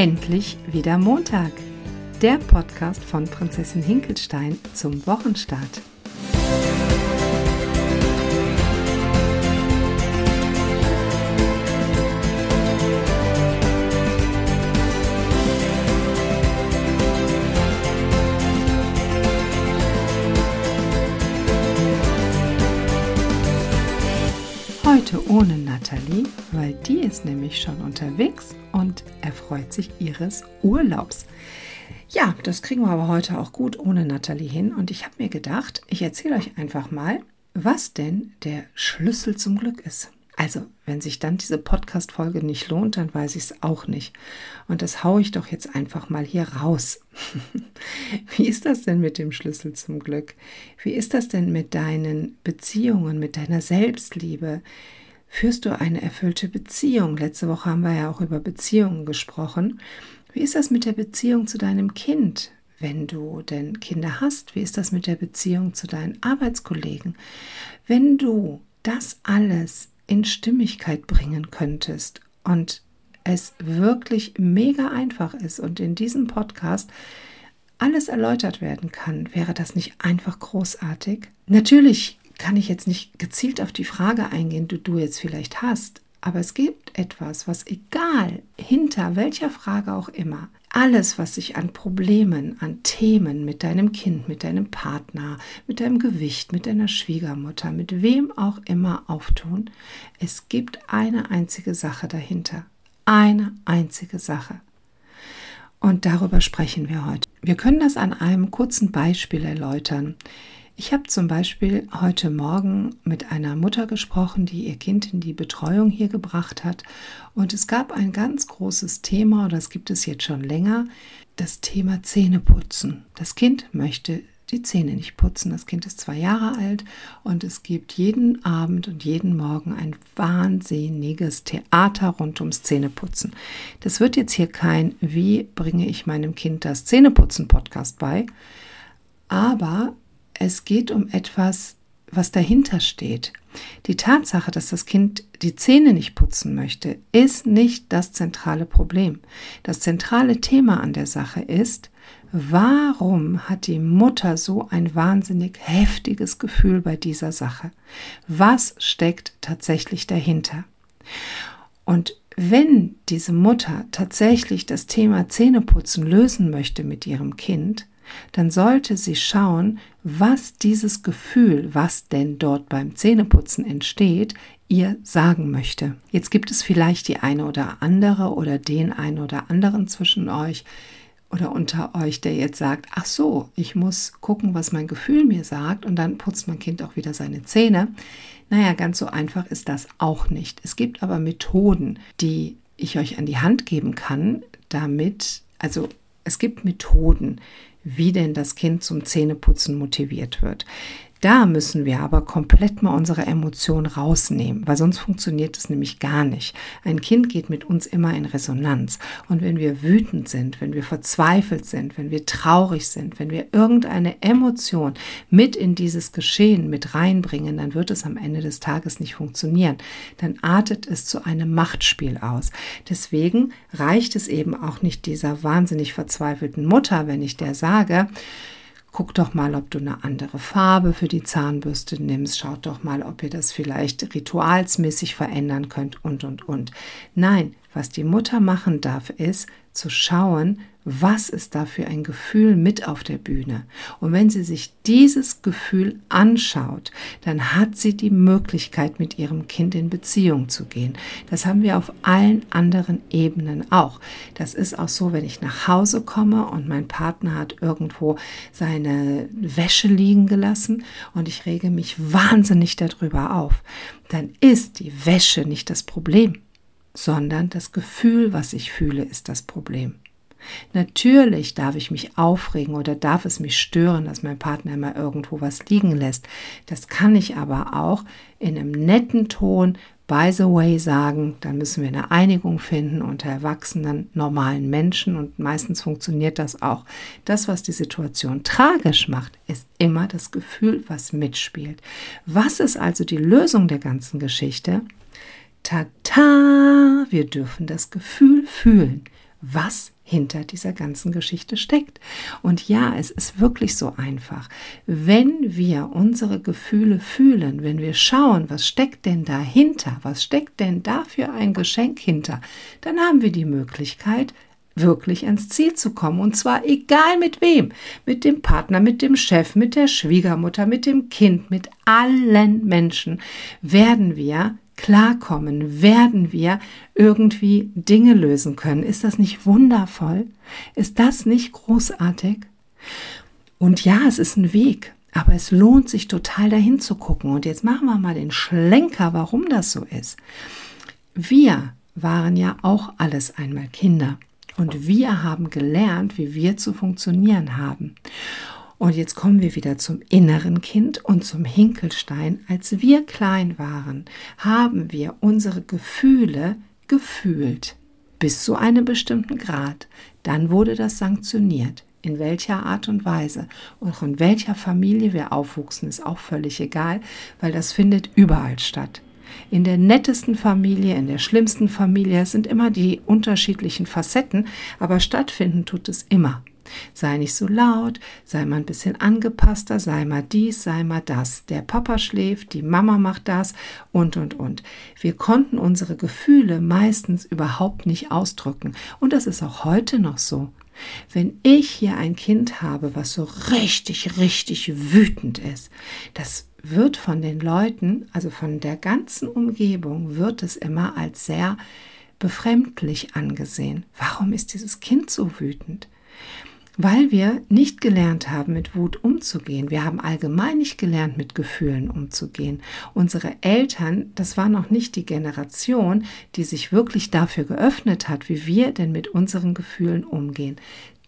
endlich wieder Montag. Der Podcast von Prinzessin Hinkelstein zum Wochenstart. Heute ohne Nathalie, weil die ist nämlich schon unterwegs und erfreut sich ihres Urlaubs. Ja, das kriegen wir aber heute auch gut ohne Nathalie hin und ich habe mir gedacht, ich erzähle euch einfach mal, was denn der Schlüssel zum Glück ist. Also, wenn sich dann diese Podcast-Folge nicht lohnt, dann weiß ich es auch nicht. Und das haue ich doch jetzt einfach mal hier raus. Wie ist das denn mit dem Schlüssel zum Glück? Wie ist das denn mit deinen Beziehungen, mit deiner Selbstliebe? Führst du eine erfüllte Beziehung? Letzte Woche haben wir ja auch über Beziehungen gesprochen. Wie ist das mit der Beziehung zu deinem Kind? Wenn du denn Kinder hast, wie ist das mit der Beziehung zu deinen Arbeitskollegen? Wenn du das alles in Stimmigkeit bringen könntest und es wirklich mega einfach ist und in diesem Podcast alles erläutert werden kann, wäre das nicht einfach großartig? Natürlich kann ich jetzt nicht gezielt auf die Frage eingehen, die du jetzt vielleicht hast, aber es gibt etwas, was egal hinter welcher Frage auch immer, alles, was sich an Problemen, an Themen mit deinem Kind, mit deinem Partner, mit deinem Gewicht, mit deiner Schwiegermutter, mit wem auch immer auftun, es gibt eine einzige Sache dahinter. Eine einzige Sache. Und darüber sprechen wir heute. Wir können das an einem kurzen Beispiel erläutern. Ich habe zum Beispiel heute Morgen mit einer Mutter gesprochen, die ihr Kind in die Betreuung hier gebracht hat. Und es gab ein ganz großes Thema, das gibt es jetzt schon länger, das Thema Zähneputzen. Das Kind möchte die Zähne nicht putzen. Das Kind ist zwei Jahre alt und es gibt jeden Abend und jeden Morgen ein wahnsinniges Theater rund ums Zähneputzen. Das wird jetzt hier kein Wie bringe ich meinem Kind das Zähneputzen Podcast bei, aber es geht um etwas, was dahinter steht. Die Tatsache, dass das Kind die Zähne nicht putzen möchte, ist nicht das zentrale Problem. Das zentrale Thema an der Sache ist, warum hat die Mutter so ein wahnsinnig heftiges Gefühl bei dieser Sache? Was steckt tatsächlich dahinter? Und wenn diese Mutter tatsächlich das Thema Zähneputzen lösen möchte mit ihrem Kind, dann sollte sie schauen, was dieses Gefühl, was denn dort beim Zähneputzen entsteht, ihr sagen möchte. Jetzt gibt es vielleicht die eine oder andere oder den einen oder anderen zwischen euch oder unter euch, der jetzt sagt, ach so, ich muss gucken, was mein Gefühl mir sagt und dann putzt mein Kind auch wieder seine Zähne. Naja, ganz so einfach ist das auch nicht. Es gibt aber Methoden, die ich euch an die Hand geben kann, damit, also es gibt Methoden, wie denn das Kind zum Zähneputzen motiviert wird. Da müssen wir aber komplett mal unsere Emotionen rausnehmen, weil sonst funktioniert es nämlich gar nicht. Ein Kind geht mit uns immer in Resonanz. Und wenn wir wütend sind, wenn wir verzweifelt sind, wenn wir traurig sind, wenn wir irgendeine Emotion mit in dieses Geschehen mit reinbringen, dann wird es am Ende des Tages nicht funktionieren. Dann artet es zu einem Machtspiel aus. Deswegen reicht es eben auch nicht dieser wahnsinnig verzweifelten Mutter, wenn ich der sage, Guck doch mal, ob du eine andere Farbe für die Zahnbürste nimmst. Schaut doch mal, ob ihr das vielleicht ritualsmäßig verändern könnt und, und, und. Nein, was die Mutter machen darf, ist zu schauen, was ist da für ein Gefühl mit auf der Bühne? Und wenn sie sich dieses Gefühl anschaut, dann hat sie die Möglichkeit, mit ihrem Kind in Beziehung zu gehen. Das haben wir auf allen anderen Ebenen auch. Das ist auch so, wenn ich nach Hause komme und mein Partner hat irgendwo seine Wäsche liegen gelassen und ich rege mich wahnsinnig darüber auf, dann ist die Wäsche nicht das Problem, sondern das Gefühl, was ich fühle, ist das Problem. Natürlich darf ich mich aufregen oder darf es mich stören, dass mein Partner immer irgendwo was liegen lässt. Das kann ich aber auch in einem netten Ton by the way sagen, dann müssen wir eine Einigung finden unter erwachsenen, normalen Menschen und meistens funktioniert das auch. Das, was die Situation tragisch macht, ist immer das Gefühl, was mitspielt. Was ist also die Lösung der ganzen Geschichte? Tata, wir dürfen das Gefühl fühlen. Was hinter dieser ganzen Geschichte steckt. Und ja, es ist wirklich so einfach. Wenn wir unsere Gefühle fühlen, wenn wir schauen, was steckt denn dahinter, was steckt denn da für ein Geschenk hinter, dann haben wir die Möglichkeit, wirklich ans Ziel zu kommen. Und zwar egal mit wem. Mit dem Partner, mit dem Chef, mit der Schwiegermutter, mit dem Kind, mit allen Menschen werden wir klarkommen, werden wir irgendwie Dinge lösen können. Ist das nicht wundervoll? Ist das nicht großartig? Und ja, es ist ein Weg, aber es lohnt sich total dahin zu gucken. Und jetzt machen wir mal den Schlenker, warum das so ist. Wir waren ja auch alles einmal Kinder. Und wir haben gelernt, wie wir zu funktionieren haben. Und jetzt kommen wir wieder zum inneren Kind und zum Hinkelstein. Als wir klein waren, haben wir unsere Gefühle gefühlt bis zu einem bestimmten Grad. Dann wurde das sanktioniert. In welcher Art und Weise und von welcher Familie wir aufwuchsen, ist auch völlig egal, weil das findet überall statt in der nettesten Familie, in der schlimmsten Familie. Es sind immer die unterschiedlichen Facetten, aber stattfinden tut es immer. Sei nicht so laut, sei mal ein bisschen angepasster, sei mal dies, sei mal das. Der Papa schläft, die Mama macht das und, und, und. Wir konnten unsere Gefühle meistens überhaupt nicht ausdrücken. Und das ist auch heute noch so. Wenn ich hier ein Kind habe, was so richtig, richtig wütend ist, das wird von den Leuten, also von der ganzen Umgebung, wird es immer als sehr befremdlich angesehen. Warum ist dieses Kind so wütend? Weil wir nicht gelernt haben, mit Wut umzugehen. Wir haben allgemein nicht gelernt, mit Gefühlen umzugehen. Unsere Eltern, das war noch nicht die Generation, die sich wirklich dafür geöffnet hat, wie wir denn mit unseren Gefühlen umgehen.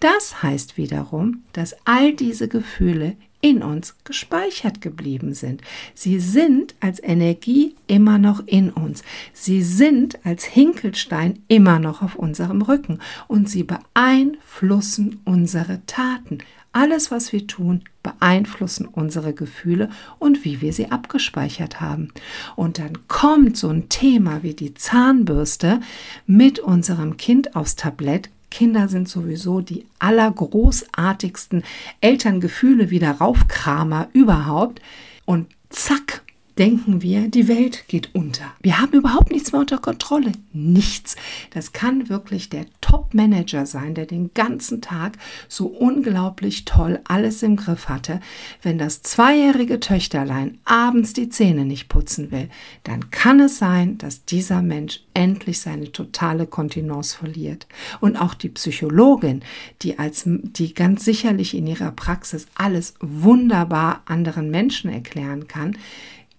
Das heißt wiederum, dass all diese Gefühle in uns gespeichert geblieben sind. Sie sind als Energie immer noch in uns. Sie sind als Hinkelstein immer noch auf unserem Rücken und sie beeinflussen unsere Taten. Alles, was wir tun, beeinflussen unsere Gefühle und wie wir sie abgespeichert haben. Und dann kommt so ein Thema wie die Zahnbürste mit unserem Kind aufs Tablett, Kinder sind sowieso die allergroßartigsten Elterngefühle wieder raufkramer überhaupt. Und zack, denken wir, die Welt geht unter. Wir haben überhaupt nichts mehr unter Kontrolle. Nichts. Das kann wirklich der Top-Manager sein, der den ganzen Tag so unglaublich toll alles im Griff hatte. Wenn das zweijährige Töchterlein abends die Zähne nicht putzen will, dann kann es sein, dass dieser Mensch endlich seine totale Kontinence verliert. Und auch die Psychologin, die als, die ganz sicherlich in ihrer Praxis alles wunderbar anderen Menschen erklären kann,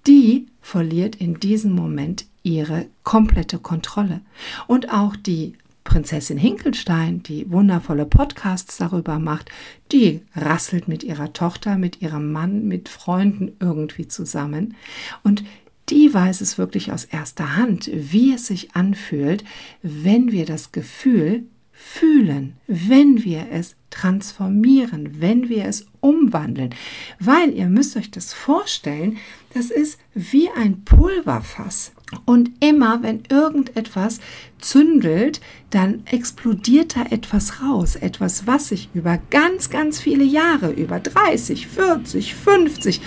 die verliert in diesem Moment ihre komplette Kontrolle. Und auch die Prinzessin Hinkelstein, die wundervolle Podcasts darüber macht, die rasselt mit ihrer Tochter, mit ihrem Mann, mit Freunden irgendwie zusammen. Und die weiß es wirklich aus erster Hand, wie es sich anfühlt, wenn wir das Gefühl fühlen, wenn wir es transformieren, wenn wir es umwandeln. Weil ihr müsst euch das vorstellen, das ist wie ein Pulverfass. Und immer, wenn irgendetwas zündelt, dann explodiert da etwas raus. Etwas, was sich über ganz, ganz viele Jahre, über 30, 40, 50,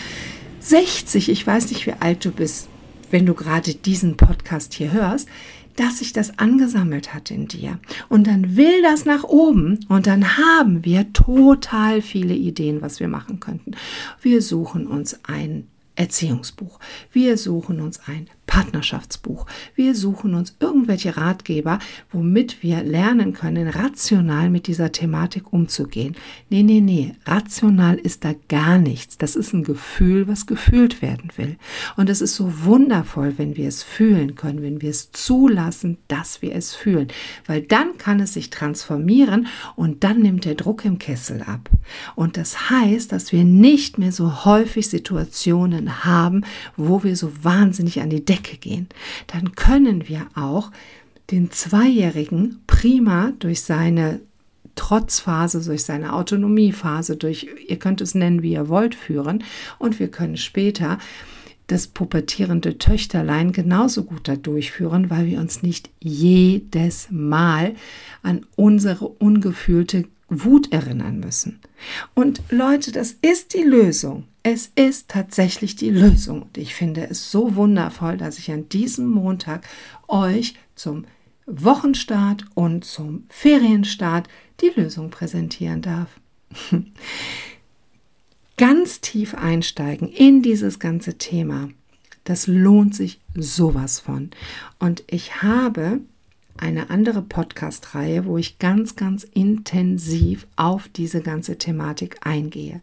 60, ich weiß nicht, wie alt du bist, wenn du gerade diesen Podcast hier hörst, dass sich das angesammelt hat in dir. Und dann will das nach oben und dann haben wir total viele Ideen, was wir machen könnten. Wir suchen uns ein Erziehungsbuch. Wir suchen uns ein Partnerschaftsbuch. Wir suchen uns irgendwelche Ratgeber, womit wir lernen können, rational mit dieser Thematik umzugehen. Nee, nee, nee, rational ist da gar nichts. Das ist ein Gefühl, was gefühlt werden will. Und es ist so wundervoll, wenn wir es fühlen können, wenn wir es zulassen, dass wir es fühlen. Weil dann kann es sich transformieren und dann nimmt der Druck im Kessel ab. Und das heißt, dass wir nicht mehr so häufig Situationen haben, wo wir so wahnsinnig an die Decke gehen, dann können wir auch den Zweijährigen prima durch seine Trotzphase, durch seine Autonomiephase, durch, ihr könnt es nennen, wie ihr wollt, führen. Und wir können später das pubertierende Töchterlein genauso gut da durchführen, weil wir uns nicht jedes Mal an unsere ungefühlte Wut erinnern müssen. Und Leute, das ist die Lösung. Es ist tatsächlich die Lösung. Und ich finde es so wundervoll, dass ich an diesem Montag euch zum Wochenstart und zum Ferienstart die Lösung präsentieren darf. Ganz tief einsteigen in dieses ganze Thema, das lohnt sich sowas von. Und ich habe eine andere Podcast-Reihe, wo ich ganz, ganz intensiv auf diese ganze Thematik eingehe.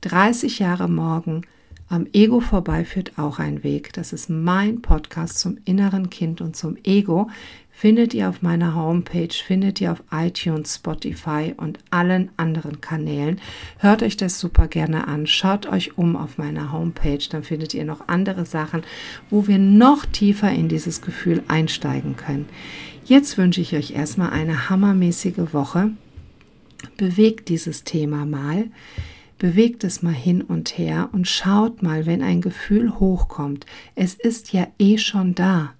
30 Jahre morgen am Ego vorbei führt auch ein Weg. Das ist mein Podcast zum inneren Kind und zum Ego. Findet ihr auf meiner Homepage, findet ihr auf iTunes, Spotify und allen anderen Kanälen. Hört euch das super gerne an. Schaut euch um auf meiner Homepage, dann findet ihr noch andere Sachen, wo wir noch tiefer in dieses Gefühl einsteigen können. Jetzt wünsche ich euch erstmal eine hammermäßige Woche. Bewegt dieses Thema mal bewegt es mal hin und her und schaut mal, wenn ein Gefühl hochkommt, es ist ja eh schon da,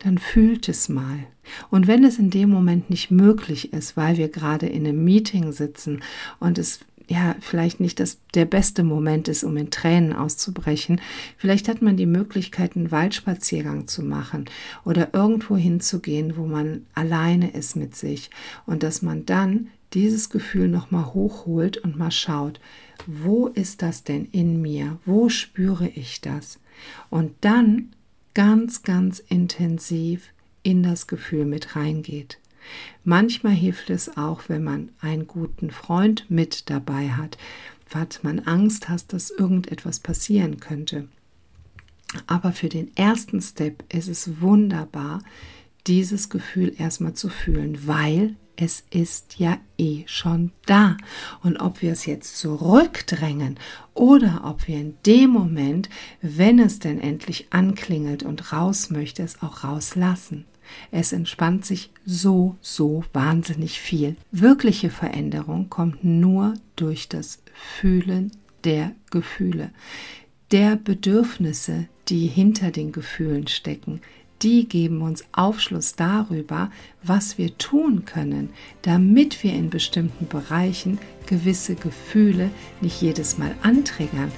dann fühlt es mal. Und wenn es in dem Moment nicht möglich ist, weil wir gerade in einem Meeting sitzen und es ja, vielleicht nicht das, der beste Moment ist, um in Tränen auszubrechen. Vielleicht hat man die Möglichkeit, einen Waldspaziergang zu machen oder irgendwo hinzugehen, wo man alleine ist mit sich und dass man dann dieses Gefühl nochmal hochholt und mal schaut, wo ist das denn in mir? Wo spüre ich das? Und dann ganz, ganz intensiv in das Gefühl mit reingeht. Manchmal hilft es auch, wenn man einen guten Freund mit dabei hat, hat man Angst hat, dass irgendetwas passieren könnte. Aber für den ersten Step ist es wunderbar, dieses Gefühl erstmal zu fühlen, weil es ist ja eh schon da. Und ob wir es jetzt zurückdrängen oder ob wir in dem Moment, wenn es denn endlich anklingelt und raus möchte, es auch rauslassen. Es entspannt sich so, so wahnsinnig viel. Wirkliche Veränderung kommt nur durch das Fühlen der Gefühle, der Bedürfnisse, die hinter den Gefühlen stecken, die geben uns Aufschluss darüber, was wir tun können, damit wir in bestimmten Bereichen gewisse Gefühle nicht jedes Mal antriggern.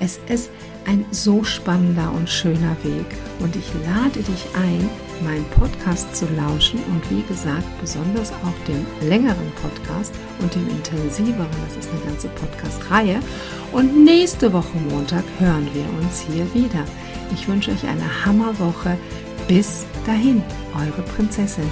Es ist ein so spannender und schöner Weg und ich lade dich ein, meinen Podcast zu lauschen und wie gesagt, besonders auch dem längeren Podcast und dem intensiveren, das ist eine ganze Podcast-Reihe. Und nächste Woche Montag hören wir uns hier wieder. Ich wünsche euch eine Hammerwoche. Bis dahin, eure Prinzessin.